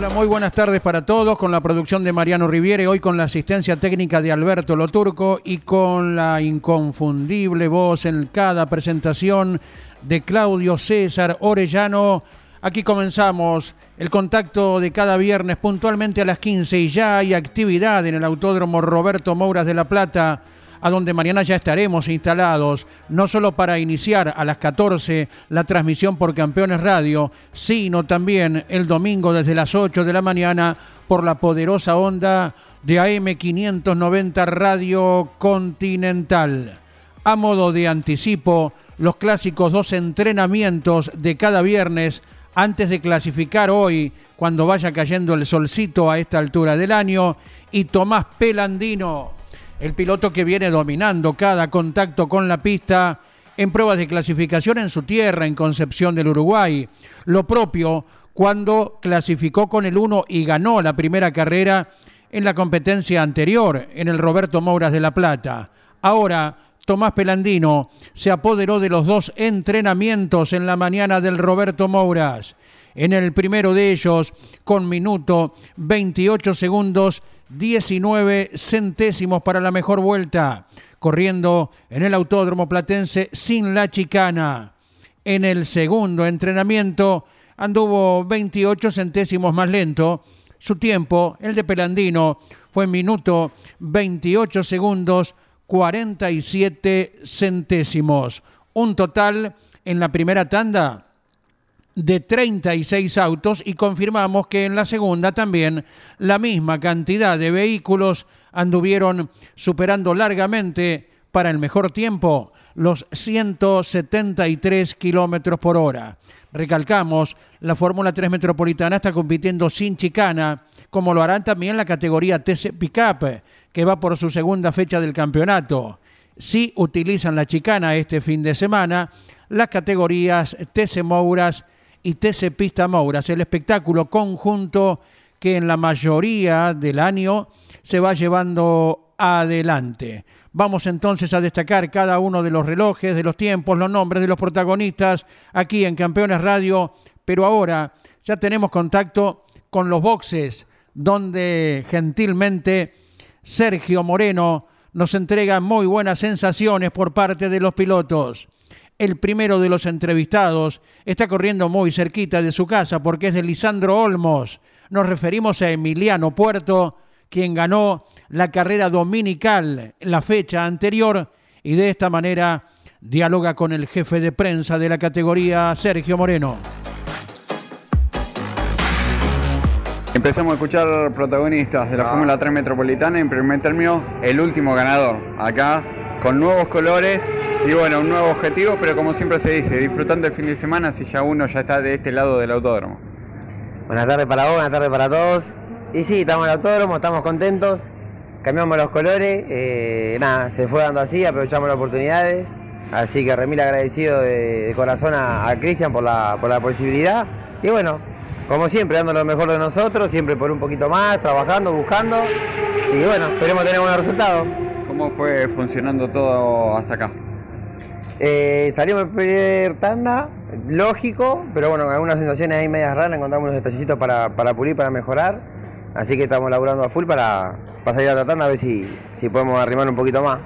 Hola, muy buenas tardes para todos, con la producción de Mariano Riviere, hoy con la asistencia técnica de Alberto Loturco y con la inconfundible voz en cada presentación de Claudio César Orellano. Aquí comenzamos el contacto de cada viernes puntualmente a las 15 y ya hay actividad en el Autódromo Roberto Mouras de La Plata a donde mañana ya estaremos instalados, no solo para iniciar a las 14 la transmisión por Campeones Radio, sino también el domingo desde las 8 de la mañana por la poderosa onda de AM590 Radio Continental. A modo de anticipo, los clásicos dos entrenamientos de cada viernes antes de clasificar hoy, cuando vaya cayendo el solcito a esta altura del año, y Tomás Pelandino el piloto que viene dominando cada contacto con la pista en pruebas de clasificación en su tierra, en Concepción del Uruguay. Lo propio cuando clasificó con el 1 y ganó la primera carrera en la competencia anterior, en el Roberto Mouras de La Plata. Ahora, Tomás Pelandino se apoderó de los dos entrenamientos en la mañana del Roberto Mouras. En el primero de ellos, con minuto 28 segundos 19 centésimos para la mejor vuelta, corriendo en el Autódromo Platense sin la chicana. En el segundo entrenamiento anduvo 28 centésimos más lento. Su tiempo, el de Pelandino, fue minuto 28 segundos 47 centésimos. Un total en la primera tanda de 36 autos y confirmamos que en la segunda también la misma cantidad de vehículos anduvieron superando largamente para el mejor tiempo los 173 kilómetros por hora. Recalcamos, la Fórmula 3 Metropolitana está compitiendo sin chicana, como lo harán también la categoría TC Pickup, que va por su segunda fecha del campeonato. Si utilizan la chicana este fin de semana, las categorías TC Mouras y TC Pista Mouras, el espectáculo conjunto que en la mayoría del año se va llevando adelante. Vamos entonces a destacar cada uno de los relojes, de los tiempos, los nombres de los protagonistas aquí en Campeones Radio, pero ahora ya tenemos contacto con los boxes, donde gentilmente Sergio Moreno nos entrega muy buenas sensaciones por parte de los pilotos el primero de los entrevistados, está corriendo muy cerquita de su casa porque es de Lisandro Olmos. Nos referimos a Emiliano Puerto, quien ganó la carrera dominical la fecha anterior y de esta manera dialoga con el jefe de prensa de la categoría, Sergio Moreno. Empezamos a escuchar protagonistas de la Fórmula 3 Metropolitana. En primer término, el último ganador. Acá, con nuevos colores y bueno, un nuevo objetivo, pero como siempre se dice, disfrutando el fin de semana si ya uno ya está de este lado del autódromo. Buenas tardes para vos, buenas tardes para todos. Y sí, estamos en el autódromo, estamos contentos, cambiamos los colores, eh, nada, se fue dando así, aprovechamos las oportunidades. Así que remil agradecido de, corazón a, Cristian por la, por la posibilidad. Y bueno, como siempre, dando lo mejor de nosotros, siempre por un poquito más, trabajando, buscando. Y bueno, esperemos tener buenos resultados. ¿Cómo fue funcionando todo hasta acá? Eh, salimos en primer tanda, lógico, pero bueno, algunas sensaciones ahí medias raras, encontramos unos detallecitos para, para pulir, para mejorar. Así que estamos laburando a full para, para salir a la tanda a ver si, si podemos arrimar un poquito más.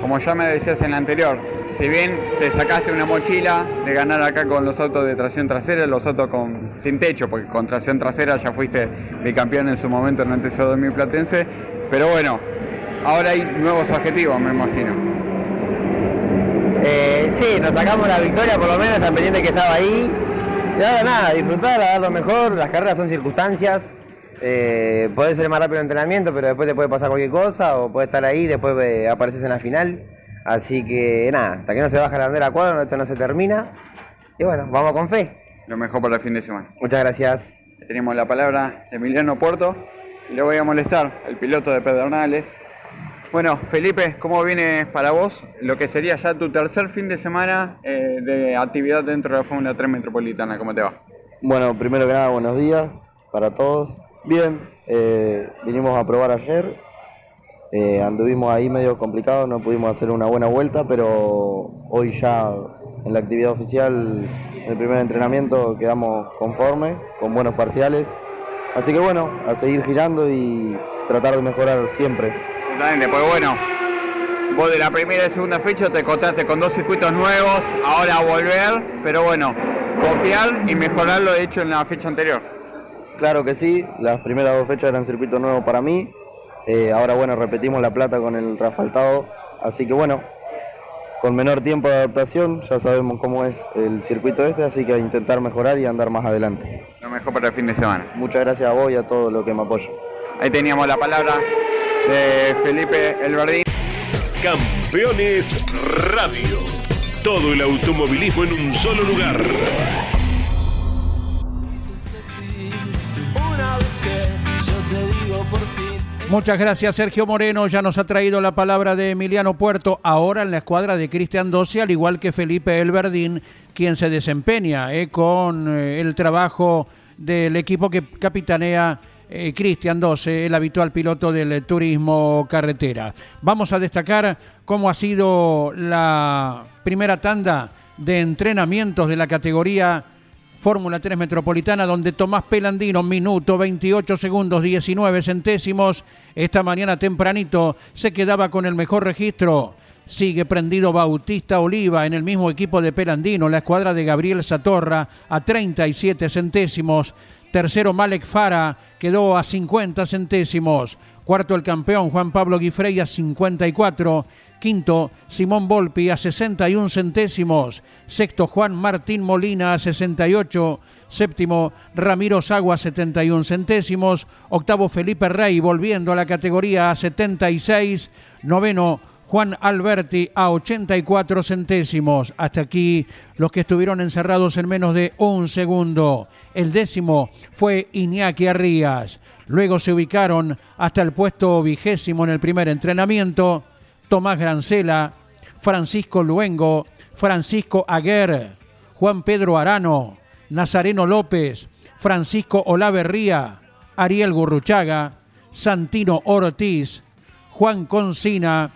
Como ya me decías en la anterior, si bien te sacaste una mochila de ganar acá con los autos de tracción trasera, los autos con, sin techo, porque con tracción trasera ya fuiste bicampeón en su momento en el TCO 2000 Platense, pero bueno, ahora hay nuevos objetivos, me imagino. Eh, sí, nos sacamos la victoria, por lo menos al pendiente que estaba ahí. Y ahora nada, disfrutar, a dar lo mejor, las carreras son circunstancias. Eh, podés ser más rápido en entrenamiento, pero después te puede pasar cualquier cosa o puedes estar ahí, después eh, apareces en la final. Así que nada, hasta que no se baja la bandera a cuadro, esto no se termina. Y bueno, vamos con fe. Lo mejor para el fin de semana. Muchas gracias. Tenemos la palabra de Emiliano Puerto y le voy a molestar, el piloto de Pedernales. Bueno, Felipe, ¿cómo viene para vos lo que sería ya tu tercer fin de semana eh, de actividad dentro de la Fórmula 3 Metropolitana? ¿Cómo te va? Bueno, primero que nada, buenos días para todos. Bien, eh, vinimos a probar ayer. Eh, anduvimos ahí medio complicado, no pudimos hacer una buena vuelta, pero hoy ya en la actividad oficial, en el primer entrenamiento, quedamos conformes, con buenos parciales. Así que bueno, a seguir girando y tratar de mejorar siempre. Totalmente, pues bueno, vos de la primera y segunda fecha te contaste con dos circuitos nuevos, ahora volver, pero bueno, copiar y mejorar lo hecho en la fecha anterior. Claro que sí, las primeras dos fechas eran circuitos nuevos para mí. Eh, ahora bueno, repetimos la plata con el refaltado. Así que bueno, con menor tiempo de adaptación, ya sabemos cómo es el circuito este, así que a intentar mejorar y andar más adelante. Lo mejor para el fin de semana. Muchas gracias a vos y a todos los que me apoyan. Ahí teníamos la palabra de Felipe Elverdín. Campeones Radio. Todo el automovilismo en un solo lugar. Muchas gracias Sergio Moreno, ya nos ha traído la palabra de Emiliano Puerto, ahora en la escuadra de Cristian Dossi, al igual que Felipe Elverdín, quien se desempeña eh, con eh, el trabajo del equipo que capitanea eh, Cristian Dose, el habitual piloto del turismo carretera. Vamos a destacar cómo ha sido la primera tanda de entrenamientos de la categoría Fórmula 3 Metropolitana, donde Tomás Pelandino, minuto 28 segundos 19 centésimos, esta mañana tempranito se quedaba con el mejor registro. Sigue prendido Bautista Oliva en el mismo equipo de Pelandino, la escuadra de Gabriel Satorra a 37 centésimos. Tercero Malek Fara quedó a 50 centésimos. Cuarto el campeón Juan Pablo Guifrey a 54. Quinto Simón Volpi a 61 centésimos. Sexto Juan Martín Molina a 68. Séptimo Ramiro Sagua a 71 centésimos. Octavo Felipe Rey volviendo a la categoría a 76. Noveno Juan Alberti a 84 centésimos. Hasta aquí los que estuvieron encerrados en menos de un segundo. El décimo fue Iñaki Arrías. Luego se ubicaron hasta el puesto vigésimo en el primer entrenamiento Tomás Grancela, Francisco Luengo, Francisco Aguer, Juan Pedro Arano, Nazareno López, Francisco Olaverría, Ariel Gurruchaga, Santino Ortiz, Juan Concina,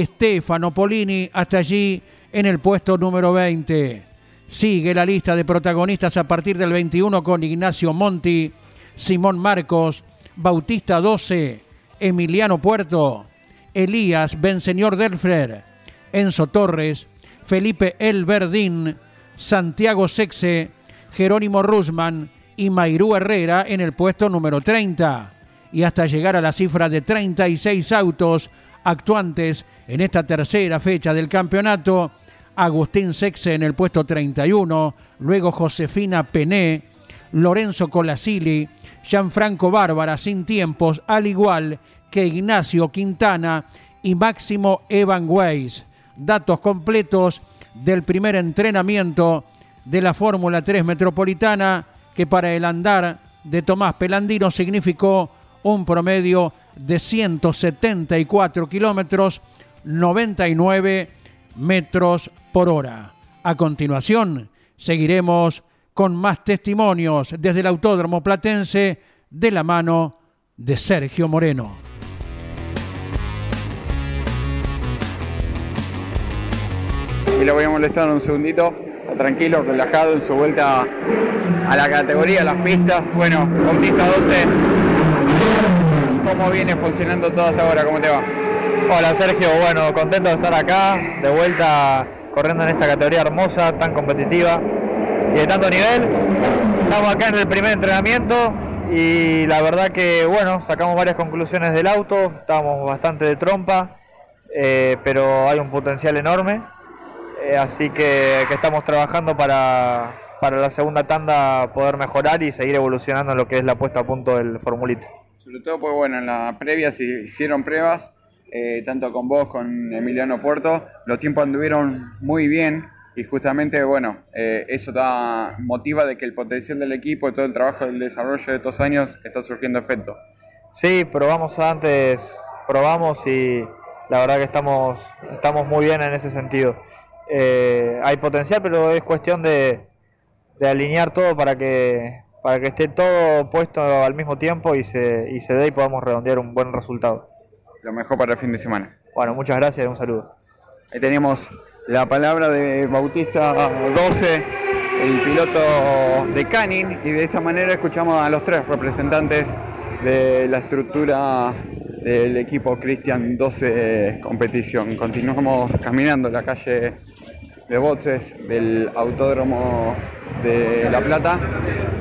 Estefano Polini, hasta allí en el puesto número 20. Sigue la lista de protagonistas a partir del 21 con Ignacio Monti, Simón Marcos, Bautista 12, Emiliano Puerto, Elías Benseñor Delfrer, Enzo Torres, Felipe Elverdín, Santiago Sexe, Jerónimo Rusman y Mairú Herrera en el puesto número 30. Y hasta llegar a la cifra de 36 autos actuantes en esta tercera fecha del campeonato, Agustín Sexe en el puesto 31, luego Josefina Pené, Lorenzo Colasili, Gianfranco Bárbara sin tiempos, al igual que Ignacio Quintana y Máximo Evan Weiss. Datos completos del primer entrenamiento de la Fórmula 3 Metropolitana que para el andar de Tomás Pelandino significó un promedio de 174 kilómetros, 99 metros por hora. A continuación, seguiremos con más testimonios desde el Autódromo Platense de la mano de Sergio Moreno. Y lo voy a molestar un segundito. Está tranquilo, relajado en su vuelta a la categoría, a las pistas. Bueno, con pista 12, ¿cómo viene funcionando todo hasta ahora? ¿Cómo te va? Hola Sergio, bueno, contento de estar acá, de vuelta corriendo en esta categoría hermosa, tan competitiva y de tanto nivel. Estamos acá en el primer entrenamiento y la verdad que, bueno, sacamos varias conclusiones del auto, estábamos bastante de trompa, eh, pero hay un potencial enorme, eh, así que, estamos trabajando para, para la segunda tanda poder mejorar y seguir evolucionando en lo que es la puesta a punto del formulito. Sobre todo, pues bueno, en la previa se hicieron pruebas, eh, tanto con vos, con Emiliano Puerto, los tiempos anduvieron muy bien y justamente, bueno, eh, eso da, motiva de que el potencial del equipo y todo el trabajo del desarrollo de estos años está surgiendo efecto. Sí, probamos antes, probamos y la verdad que estamos, estamos muy bien en ese sentido. Eh, hay potencial, pero es cuestión de, de, alinear todo para que, para que esté todo puesto al mismo tiempo y se, y se dé y podamos redondear un buen resultado. Lo mejor para el fin de semana. Bueno, muchas gracias y un saludo. Ahí tenemos la palabra de Bautista 12, el piloto de Canning, y de esta manera escuchamos a los tres representantes de la estructura del equipo Cristian 12 Competición. Continuamos caminando la calle de boxes del Autódromo de La Plata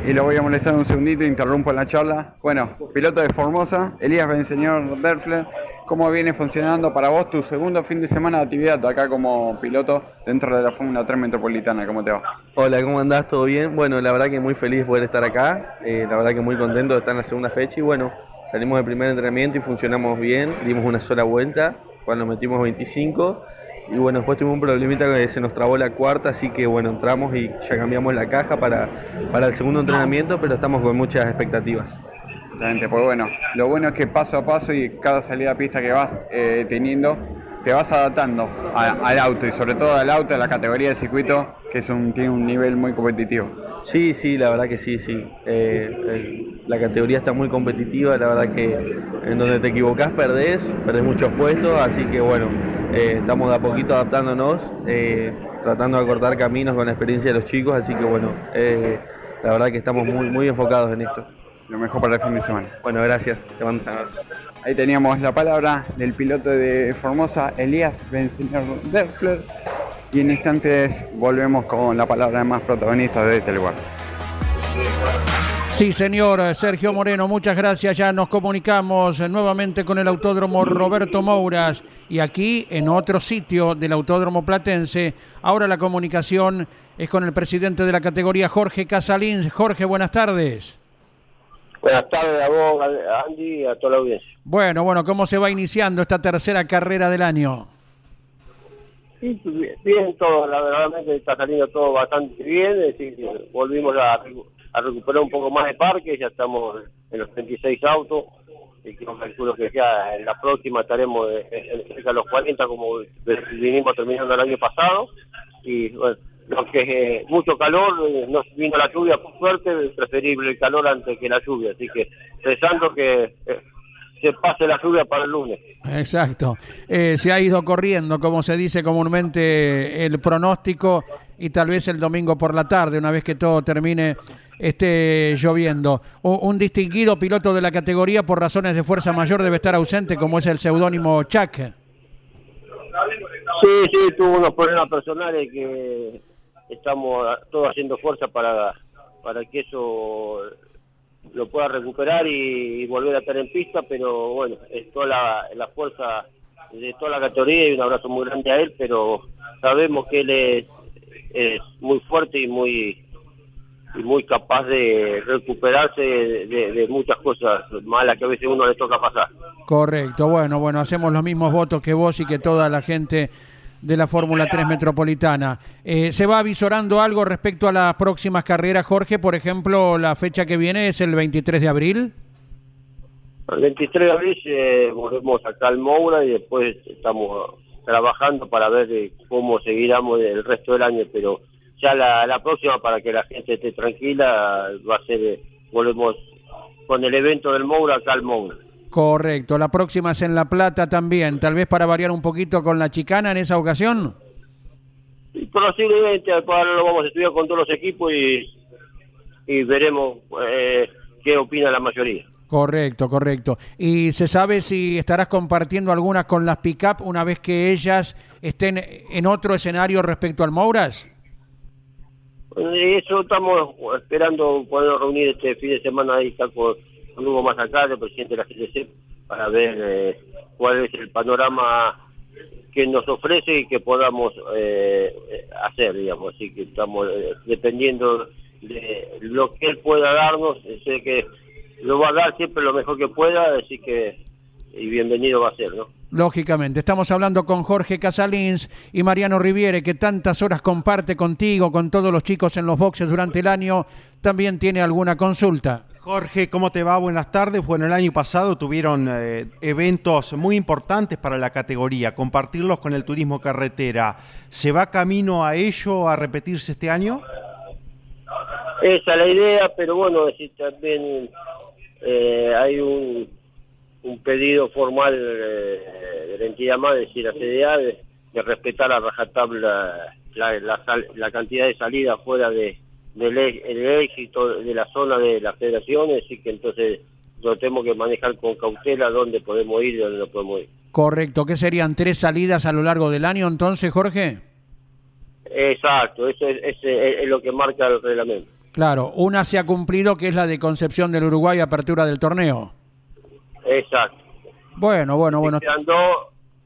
y lo voy a molestar un segundito, interrumpo la charla. Bueno, piloto de Formosa, Elías Benseñor Derfler ¿Cómo viene funcionando para vos tu segundo fin de semana de actividad acá como piloto dentro de la Fórmula 3 Metropolitana? ¿Cómo te va? Hola, ¿cómo andás? ¿Todo bien? Bueno, la verdad que muy feliz de poder estar acá. Eh, la verdad que muy contento de estar en la segunda fecha y bueno, salimos del primer entrenamiento y funcionamos bien. Dimos una sola vuelta, cuando metimos 25 y bueno, después tuvimos un problemita que se nos trabó la cuarta, así que bueno, entramos y ya cambiamos la caja para, para el segundo entrenamiento, pero estamos con muchas expectativas. Exactamente, pues bueno, lo bueno es que paso a paso y cada salida a pista que vas eh, teniendo, te vas adaptando al auto y sobre todo al auto, a la categoría de circuito, que es tiene un nivel muy competitivo. Sí, sí, la verdad que sí, sí. Eh, la categoría está muy competitiva, la verdad que en donde te equivocás perdés, perdés muchos puestos, así que bueno, eh, estamos de a poquito adaptándonos, tratando de acortar caminos con la experiencia de los chicos, así que bueno, la verdad que estamos muy, muy enfocados en esto lo mejor para el fin de semana. Bueno, gracias. Te mando un abrazo. Ahí teníamos la palabra del piloto de Formosa, Elías Benseñor Derfler. Y en instantes volvemos con la palabra de más protagonistas de este lugar. Sí, señor Sergio Moreno, muchas gracias. Ya nos comunicamos nuevamente con el Autódromo Roberto Mouras y aquí en otro sitio del Autódromo Platense. Ahora la comunicación es con el presidente de la categoría, Jorge Casalín. Jorge, buenas tardes. Buenas tardes a vos, Andy, y a toda la audiencia. Bueno, bueno, ¿cómo se va iniciando esta tercera carrera del año? Sí, bien, todo, la verdad está saliendo todo bastante bien, es decir, volvimos a, recuperar un poco más de parque, ya estamos en los 36 autos, y que calculo que ya en la próxima estaremos cerca de los 40 como vinimos terminando el año pasado, y bueno, lo que es mucho calor, eh, no vino la lluvia por suerte, preferible el calor antes que la lluvia, así que pensando que eh, se pase la lluvia para el lunes. Exacto, eh, se ha ido corriendo, como se dice comúnmente, el pronóstico y tal vez el domingo por la tarde, una vez que todo termine, esté lloviendo. un distinguido piloto de la categoría por razones de fuerza mayor debe estar ausente, como es el seudónimo Chuck. Sí, sí, tuvo unos problemas personales que estamos todos haciendo fuerza para, para que eso lo pueda recuperar y, volver a estar en pista, pero bueno, es toda la, fuerza de toda la categoría y un abrazo muy grande a él, pero sabemos que él es, muy fuerte y muy y muy capaz de recuperarse de, de, muchas cosas malas que a veces uno le toca pasar. Correcto, bueno, bueno, hacemos los mismos votos que vos y que toda la gente de la Fórmula 3 Metropolitana. Eh, ¿Se va avisorando algo respecto a las próximas carreras, Jorge? Por ejemplo, la fecha que viene es el 23 de abril. El 23 de abril eh, volvemos acá al Moura y después estamos trabajando para ver cómo seguiremos el resto del año, pero ya la, la próxima, para que la gente esté tranquila, va a ser, eh, volvemos con el evento del Moura acá al Moura. Correcto, la próxima es en La Plata también, tal vez para variar un poquito con la chicana en esa ocasión. Posiblemente, ahora lo vamos a estudiar con todos los equipos y, y veremos eh, qué opina la mayoría. Correcto, correcto. ¿Y se sabe si estarás compartiendo algunas con las pick-up una vez que ellas estén en otro escenario respecto al Mouras? Eso estamos esperando poder reunir este fin de semana ahí está con Hugo acá, el presidente de la GTC, para ver eh, cuál es el panorama que nos ofrece y que podamos eh, hacer, digamos. Así que estamos eh, dependiendo de lo que él pueda darnos, sé que lo va a dar siempre lo mejor que pueda, así que y bienvenido va a ser, ¿no? Lógicamente, estamos hablando con Jorge Casalins y Mariano Riviere, que tantas horas comparte contigo, con todos los chicos en los boxes durante el año. También tiene alguna consulta. Jorge, ¿cómo te va? Buenas tardes. Bueno, el año pasado tuvieron eh, eventos muy importantes para la categoría, compartirlos con el turismo carretera. ¿Se va camino a ello, a repetirse este año? Esa es la idea, pero bueno, si también eh, hay un, un pedido formal eh, de la entidad más, es decir, la CDA, de, respetar a rajatabla la, la, la, cantidad de salida fuera de, del el éxito de la zona de las federaciones, y que entonces lo tenemos que manejar con cautela dónde podemos ir y dónde no podemos ir. Correcto, ¿qué serían tres salidas a lo largo del año entonces, Jorge? Exacto, eso es, es lo que marca el reglamento. Claro, una se ha cumplido que es la de Concepción del Uruguay, apertura del torneo. Exacto. Bueno, bueno, bueno.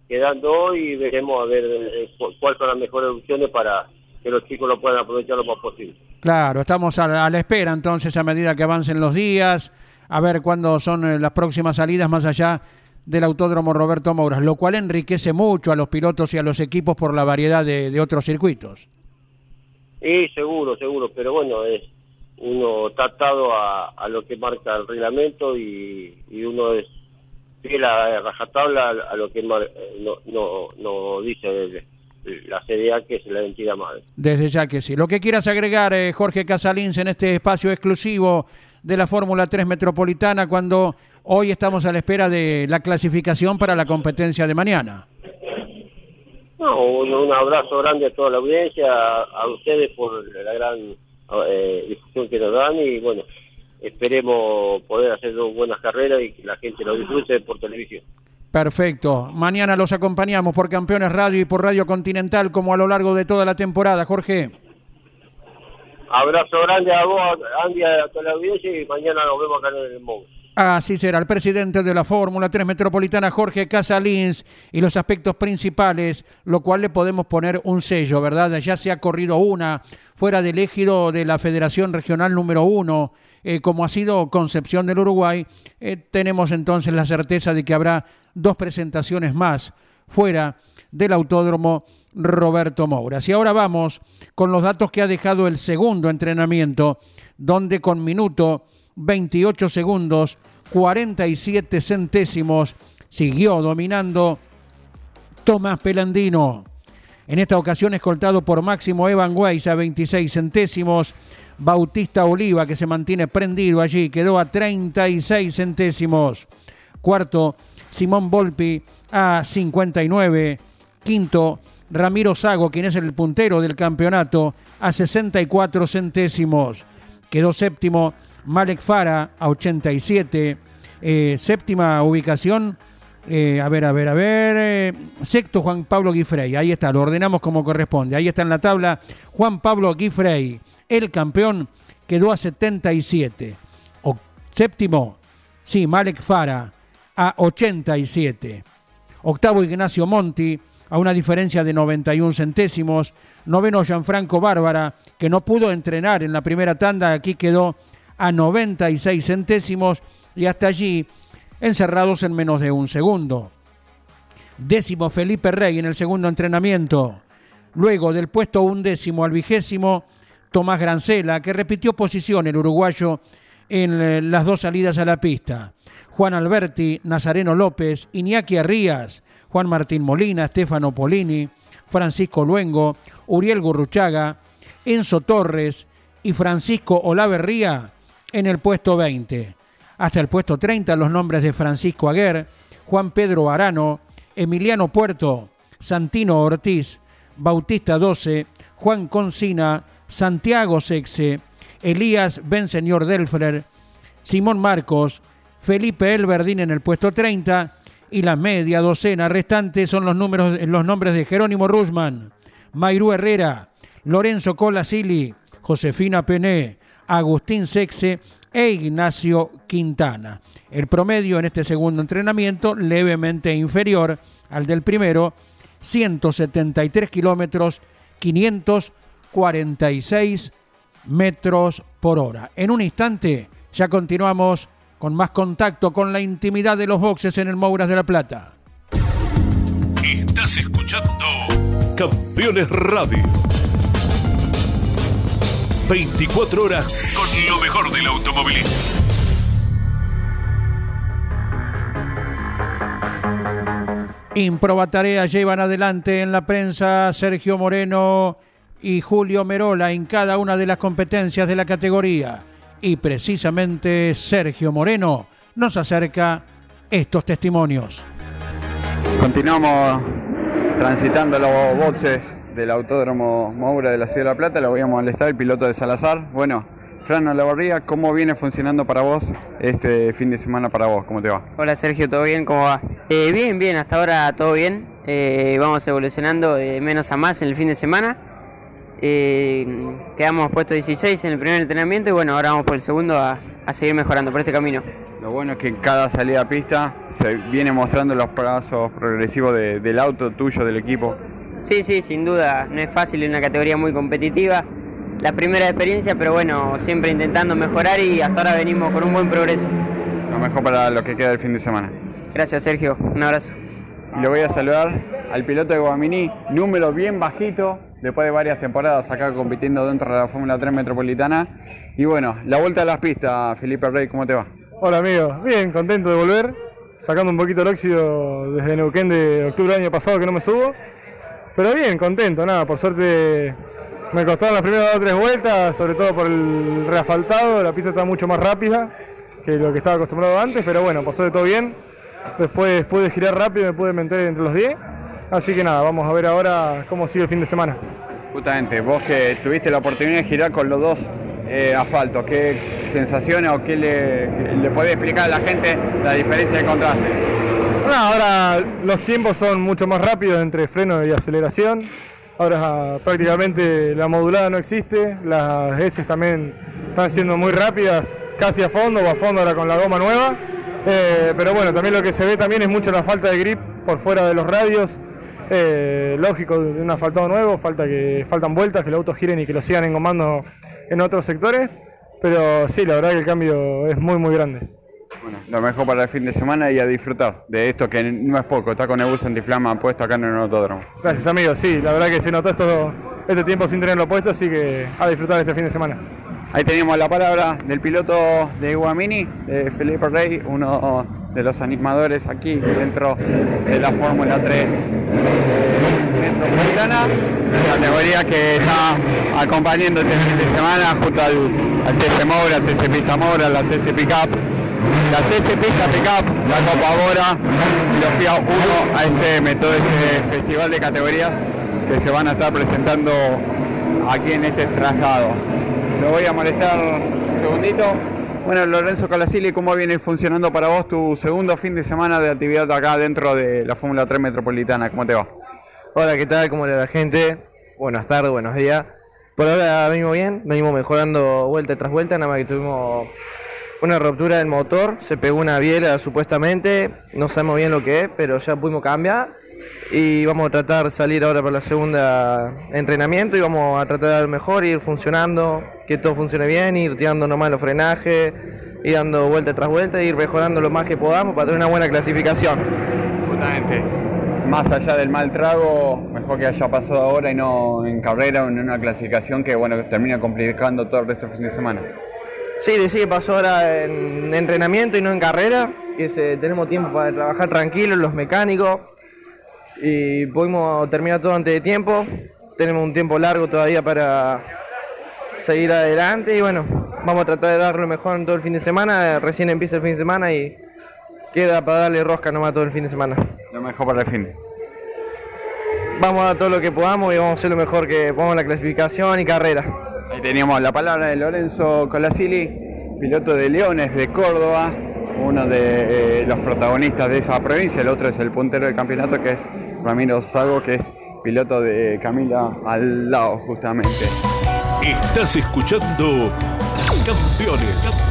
Quedan dos, y veremos a ver eh, cuáles son las mejores opciones para que los chicos lo puedan aprovechar lo más posible. Claro, estamos a, la espera entonces a medida que avancen los días, a ver cuándo son eh, las próximas salidas más allá del Autódromo Roberto Mouras, lo cual enriquece mucho a los pilotos y a los equipos por la variedad de, de otros circuitos. Sí, seguro, seguro, pero bueno, es uno está atado a, lo que marca el reglamento y, uno es fiel a rajatabla a, lo que no, no, no dice la CDA, que es la entidad madre. Desde ya que sí. Lo que quieras agregar, eh, Jorge Casalins, en este espacio exclusivo de la Fórmula 3 Metropolitana, cuando hoy estamos a la espera de la clasificación para la competencia de mañana. No, un, abrazo grande a toda la audiencia, a ustedes por la gran eh, difusión que nos dan y bueno, esperemos poder hacer dos buenas carreras y que la gente lo disfrute por televisión. Perfecto. Mañana los acompañamos por Campeones Radio y por Radio Continental como a lo largo de toda la temporada, Jorge. Abrazo grande a vos, Andy, a toda la audiencia y mañana nos vemos acá en el Mou. Así será el presidente de la Fórmula 3 Metropolitana, Jorge Casalins, y los aspectos principales, lo cual le podemos poner un sello, ¿verdad? Ya se ha corrido una fuera del ejido de la Federación Regional número uno, eh, como ha sido Concepción del Uruguay, eh, tenemos entonces la certeza de que habrá dos presentaciones más fuera del Autódromo Roberto Mouras. Y ahora vamos con los datos que ha dejado el segundo entrenamiento, donde con minuto 28 segundos 47 centésimos siguió dominando Tomás Pelandino. En esta ocasión escoltado por Máximo Evan Weiss a 26 centésimos. Bautista Oliva que se mantiene prendido allí, quedó a 36 centésimos. Cuarto, Simón Volpi a 59. Quinto, Ramiro Sago, quien es el puntero del campeonato, a 64 centésimos. Quedó séptimo, Malek Fara a 87. Eh, séptima ubicación, eh, a ver, a ver, a ver. Eh, sexto, Juan Pablo Guifrey. Ahí está, lo ordenamos como corresponde. Ahí está en la tabla Juan Pablo Guifrey. El campeón quedó a 77. O, séptimo, sí, Malek Fara a 87. Octavo, Ignacio Monti a una diferencia de 91 centésimos. Noveno, Gianfranco Bárbara, que no pudo entrenar en la primera tanda. Aquí quedó a 96 centésimos. Y hasta allí encerrados en menos de un segundo. Décimo Felipe Rey en el segundo entrenamiento. Luego del puesto undécimo al vigésimo, Tomás Grancela, que repitió posición el uruguayo en eh, las dos salidas a la pista. Juan Alberti, Nazareno López, Iñaki Arrías, Juan Martín Molina, Stefano Polini, Francisco Luengo, Uriel Gurruchaga, Enzo Torres y Francisco Olaverría en el puesto 20 hasta el puesto 30 los nombres de Francisco Aguer, Juan Pedro Arano, Emiliano Puerto, Santino Ortiz, Bautista 12, Juan Concina, Santiago Sexe, Elías Benseñor Delfrer, Simón Marcos, Felipe Elverdín en el puesto 30 y la media docena restante son los, números, los nombres de Jerónimo Rusman, Mayrú Herrera, Lorenzo Colasili, Josefina Pené, Agustín Sexe e Ignacio Quintana. El promedio en este segundo entrenamiento levemente inferior al del primero 173 kilómetros, 546 metros por hora. En un instante ya continuamos con más contacto con la intimidad de los boxes en el Mouras de la Plata. Estás escuchando Campeones Radio. 24 horas con lo mejor del automovilismo. Improba tarea llevan adelante en la prensa Sergio Moreno y Julio Merola en cada una de las competencias de la categoría. Y precisamente Sergio Moreno nos acerca estos testimonios. Continuamos transitando los boxes del Autódromo Moura de la Ciudad de La Plata. Lo voy a molestar el piloto de Salazar. Bueno, Fran Olavarría, ¿cómo viene funcionando para vos este fin de semana para vos? ¿Cómo te va? Hola Sergio, ¿todo bien? ¿Cómo va? Eh, bien, bien, hasta ahora todo bien. Eh, vamos evolucionando de menos a más en el fin de semana. Eh, quedamos puesto 16 en el primer entrenamiento y bueno, ahora vamos por el segundo a, a seguir mejorando por este camino. Lo bueno es que en cada salida a pista se viene mostrando los pasos progresivos de- del auto tuyo, del equipo. Sí, sí, sin duda, no es fácil, es una categoría muy competitiva. La primera experiencia, pero bueno, siempre intentando mejorar y hasta ahora venimos con un buen progreso. Lo mejor para lo que queda del fin de semana. Gracias Sergio, un abrazo. Y le voy a saludar al piloto de Guamini, número bien bajito, después de varias temporadas acá compitiendo dentro de la Fórmula 3 Metropolitana. Y bueno, la vuelta a las pistas, Felipe Rey, ¿cómo te va? Hola amigos, bien, contento de volver, sacando un poquito el óxido desde Neuquén de octubre del año pasado que no me subo, pero bien, contento, nada, por suerte me costaron las primeras dos o tres vueltas, sobre todo por el reasfaltado, la pista está mucho más rápida que lo que estaba acostumbrado antes, pero bueno, por suerte todo bien, después pude girar rápido, me pude meter entre los 10, así que nada, vamos a ver ahora cómo sigue el fin de semana. Justamente, vos que tuviste la oportunidad de girar con los dos eh, asfaltos, ¿qué sensaciones o qué le, le podés explicar a la gente la diferencia de contraste? No, ahora los tiempos son mucho más rápidos entre freno y aceleración. Ahora ah, prácticamente la modulada no existe, las S también están siendo muy rápidas, casi a fondo o a fondo ahora con la goma nueva. Eh, pero bueno, también lo que se ve también es mucho la falta de grip por fuera de los radios. Eh, lógico, de un asfaltado nuevo, falta que faltan vueltas, que los autos giren y que lo sigan engomando en otros sectores. Pero sí, la verdad que el cambio es muy muy grande. Bueno, lo mejor para el fin de semana y a disfrutar de esto que no es poco, está con el bus antiflama puesto acá en el autódromo. Gracias amigos, sí, la verdad que se notó esto, este tiempo sin tenerlo puesto, así que a disfrutar este fin de semana. Ahí teníamos la palabra del piloto de Guamini, de Felipe Rey, uno de los animadores aquí dentro de la Fórmula 3 metropolitana, categoría que está acompañando este fin de semana junto al, al TC Moura, al TC Pista Moura, la TC Pickup, la TC Pista Pickup, la Copa Bora y los FIA 1 ASM, todo este festival de categorías que se van a estar presentando aquí en este trazado. Lo voy a molestar un segundito. Bueno, Lorenzo Calasili, ¿cómo viene funcionando para vos tu segundo fin de semana de actividad acá dentro de la Fórmula 3 Metropolitana? ¿Cómo te va? Hola, ¿qué tal? ¿Cómo le va la gente? Buenas tardes, buenos días. Por ahora venimos bien, venimos mejorando vuelta tras vuelta, nada más que tuvimos una ruptura del motor, se pegó una biela supuestamente, no sabemos bien lo que es, pero ya pudimos cambiar y vamos a tratar de salir ahora para la segunda entrenamiento y vamos a tratar de dar mejor, ir funcionando, que todo funcione bien, ir tirando nomás los frenajes, ir dando vuelta tras vuelta, ir mejorando lo más que podamos para tener una buena clasificación. Justamente. Más allá del mal trago, mejor que haya pasado ahora y no en carrera o en una clasificación que bueno termina complicando todo el resto del fin de semana. Sí, decía que pasó ahora en entrenamiento y no en carrera, que se- tenemos tiempo para trabajar tranquilos, los mecánicos, y pudimos terminar todo antes de tiempo. Tenemos un tiempo largo todavía para seguir adelante y bueno, vamos a tratar de dar lo mejor en todo el fin de semana. Recién empieza el fin de semana y queda para darle rosca nomás todo el fin de semana. Lo mejor para el fin. Vamos a dar todo lo que podamos y vamos a hacer lo mejor que podamos en la clasificación y carrera. Ahí teníamos la palabra de Lorenzo Colasili, piloto de Leones de Córdoba, uno de eh, los protagonistas de esa provincia, el otro es el puntero del campeonato que es Ramiro Sago, que es piloto de Camila al lado justamente. Estás escuchando Campeones. Campeones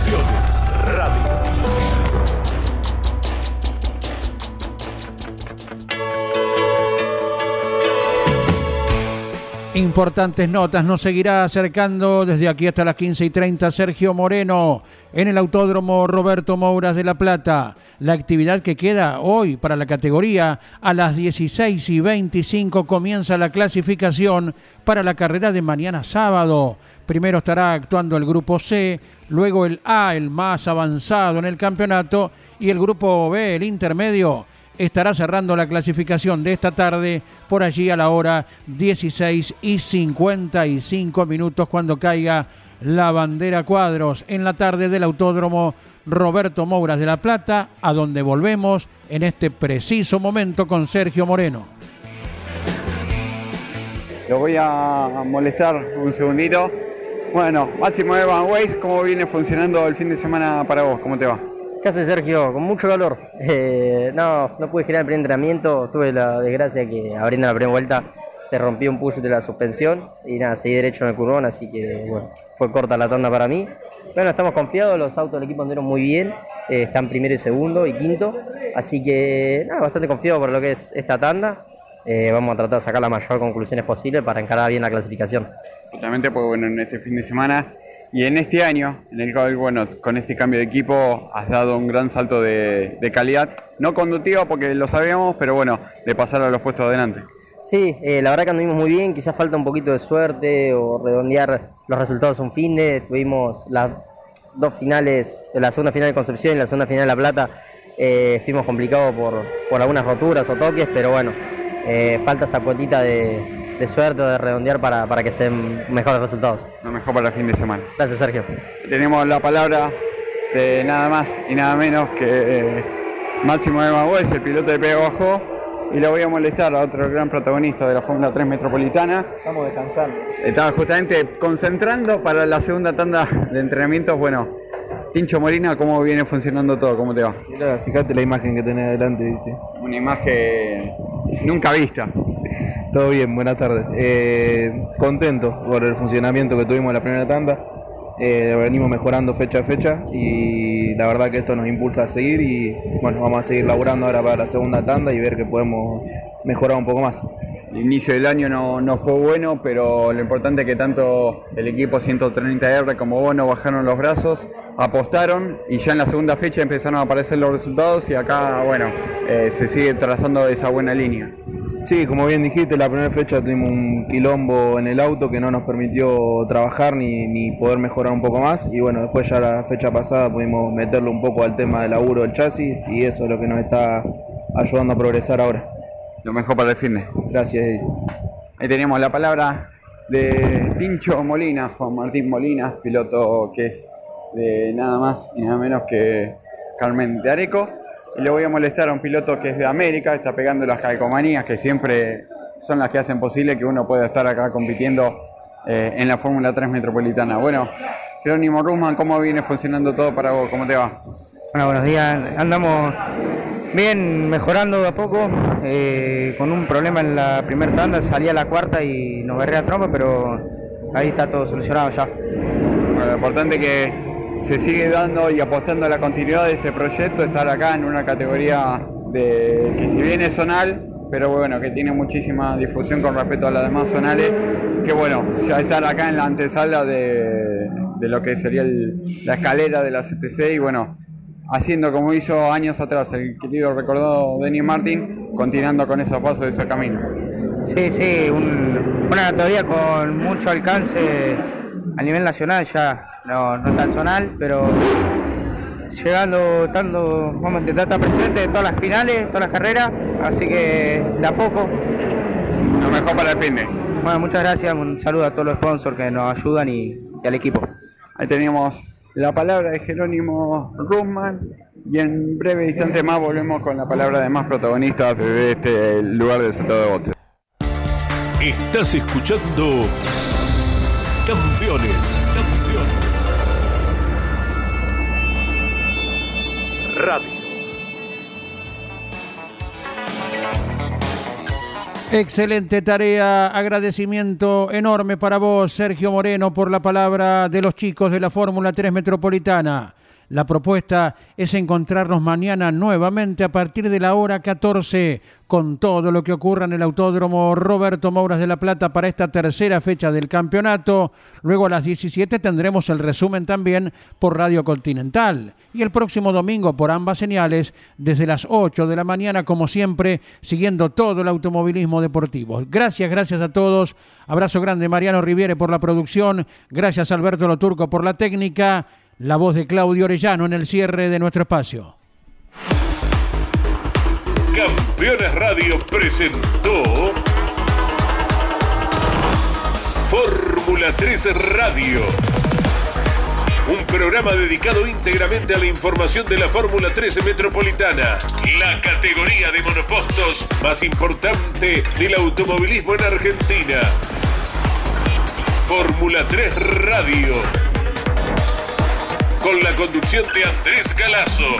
Importantes notas, nos seguirá acercando desde aquí hasta las 15 y 30 Sergio Moreno en el Autódromo Roberto Mouras de La Plata. La actividad que queda hoy para la categoría a las 16 y 25 comienza la clasificación para la carrera de mañana sábado. Primero estará actuando el grupo C, luego el A, el más avanzado en el campeonato, y el grupo B, el intermedio estará cerrando la clasificación de esta tarde por allí a la hora 16 y 55 minutos cuando caiga la bandera cuadros en la tarde del Autódromo Roberto Mouras de La Plata, a donde volvemos en este preciso momento con Sergio Moreno. Lo voy a molestar un segundito. Bueno, Máximo Evan Weiss, ¿cómo viene funcionando el fin de semana para vos? ¿Cómo te va? ¿Qué hace Sergio? Con mucho calor. Eh, no, no pude girar el primer entrenamiento. Tuve la desgracia que abriendo la primera vuelta se rompió un push de la suspensión y nada, seguí derecho en el curvón, así que bueno, fue corta la tanda para mí. Bueno, estamos confiados, los autos del equipo anduvieron muy bien, eh, están primero y segundo y quinto, así que nada, bastante confiado por lo que es esta tanda. Eh, vamos a tratar de sacar las mayor conclusiones posibles para encarar bien la clasificación. Justamente porque bueno, en este fin de semana y en este año, en el cual, bueno, con este cambio de equipo has dado un gran salto de, calidad, no conductiva porque lo sabíamos, pero bueno, de pasar a los puestos adelante. Sí, eh, la verdad que anduvimos muy bien, quizás falta un poquito de suerte o redondear los resultados un fin de, tuvimos las dos finales, la segunda final de Concepción y la segunda final de La Plata, eh, estuvimos complicados por, por algunas roturas o toques, pero bueno, eh, falta esa cuotita de, de suerte o de redondear para, para que sean mejores resultados. Lo mejor para el fin de semana. Gracias, Sergio. Tenemos la palabra de nada más y nada menos que eh, Máximo de Magüez, el piloto de Pego Bajó, y lo voy a molestar a otro gran protagonista de la Fórmula 3 Metropolitana. Estamos descansando. Estaba justamente concentrando para la segunda tanda de entrenamientos. Bueno, Tincho Molina, ¿cómo viene funcionando todo? ¿Cómo te va? fíjate la imagen que tenés adelante, dice. Una imagen nunca vista. Todo bien, buenas tardes. Eh, contento por el funcionamiento que tuvimos en la primera tanda. Eh, venimos mejorando fecha a fecha y la verdad que esto nos impulsa a seguir y bueno, vamos a seguir laburando ahora para la segunda tanda y ver que podemos mejorar un poco más. El inicio del año no, no fue bueno, pero lo importante es que tanto el equipo 130R como vos no bajaron los brazos, apostaron y ya en la segunda fecha empezaron a aparecer los resultados y acá, bueno, eh, se sigue trazando esa buena línea. Sí, como bien dijiste, la primera fecha tuvimos un quilombo en el auto que no nos permitió trabajar ni, poder mejorar un poco más. Y bueno, después ya la fecha pasada pudimos meterlo un poco al tema del laburo del chasis y eso es lo que nos está ayudando a progresar ahora. Lo mejor para el fin de. Gracias, Ahí teníamos la palabra de Pincho Molina, Juan Martín Molina, piloto que es de nada más y nada menos que Carmen de Areco y le voy a molestar a un piloto que es de América, está pegando las calcomanías que siempre son las que hacen posible que uno pueda estar acá compitiendo eh, en la Fórmula 3 Metropolitana. Bueno, Jerónimo Rusman, ¿cómo viene funcionando todo para vos? ¿Cómo te va? Bueno, buenos días. Andamos bien, mejorando de a poco. Eh, con un problema en la primera tanda, salí a la cuarta y nos agarré a trompa, pero ahí está todo solucionado ya. Bueno, lo importante es que se sigue dando y apostando a la continuidad de este proyecto, estar acá en una categoría de que si bien es zonal, pero bueno, que tiene muchísima difusión con respecto a las demás zonales, que bueno, ya estar acá en la antesala de, lo que sería la escalera de la CTC y bueno, haciendo como hizo años atrás el querido recordado Denis Martin, continuando con esos pasos de ese camino. Sí, sí, una categoría con mucho alcance a nivel nacional ya no, no tan zonal, pero llegando, estando, vamos a intentar estar presente en todas las finales, todas las carreras, así que de a poco. Lo mejor para el fin de. Bueno, muchas gracias, un saludo a todos los sponsors que nos ayudan y, al equipo. Ahí teníamos la palabra de Jerónimo Russman y en breve instante más volvemos con la palabra de más protagonistas de este lugar del centro de boxe. Estás escuchando Campeones Radio. Excelente tarea, agradecimiento enorme para vos, Sergio Moreno, por la palabra de los chicos de la Fórmula 3 Metropolitana. La propuesta es encontrarnos mañana nuevamente a partir de la hora 14 con todo lo que ocurra en el Autódromo Roberto Mouras de la Plata para esta tercera fecha del campeonato. Luego a las 17 tendremos el resumen también por Radio Continental. Y el próximo domingo por ambas señales desde las 8 de la mañana, como siempre, siguiendo todo el automovilismo deportivo. Gracias, gracias a todos. Abrazo grande Mariano Riviere por la producción. Gracias Alberto Loturco por la técnica. La voz de Claudio Orellano en el cierre de nuestro espacio. Campeones Radio presentó Fórmula 3 Radio. Un programa dedicado íntegramente a la información de la Fórmula 13 Metropolitana, la categoría de monopostos más importante del automovilismo en Argentina. Fórmula 3 Radio. Con la conducción de Andrés Galazo.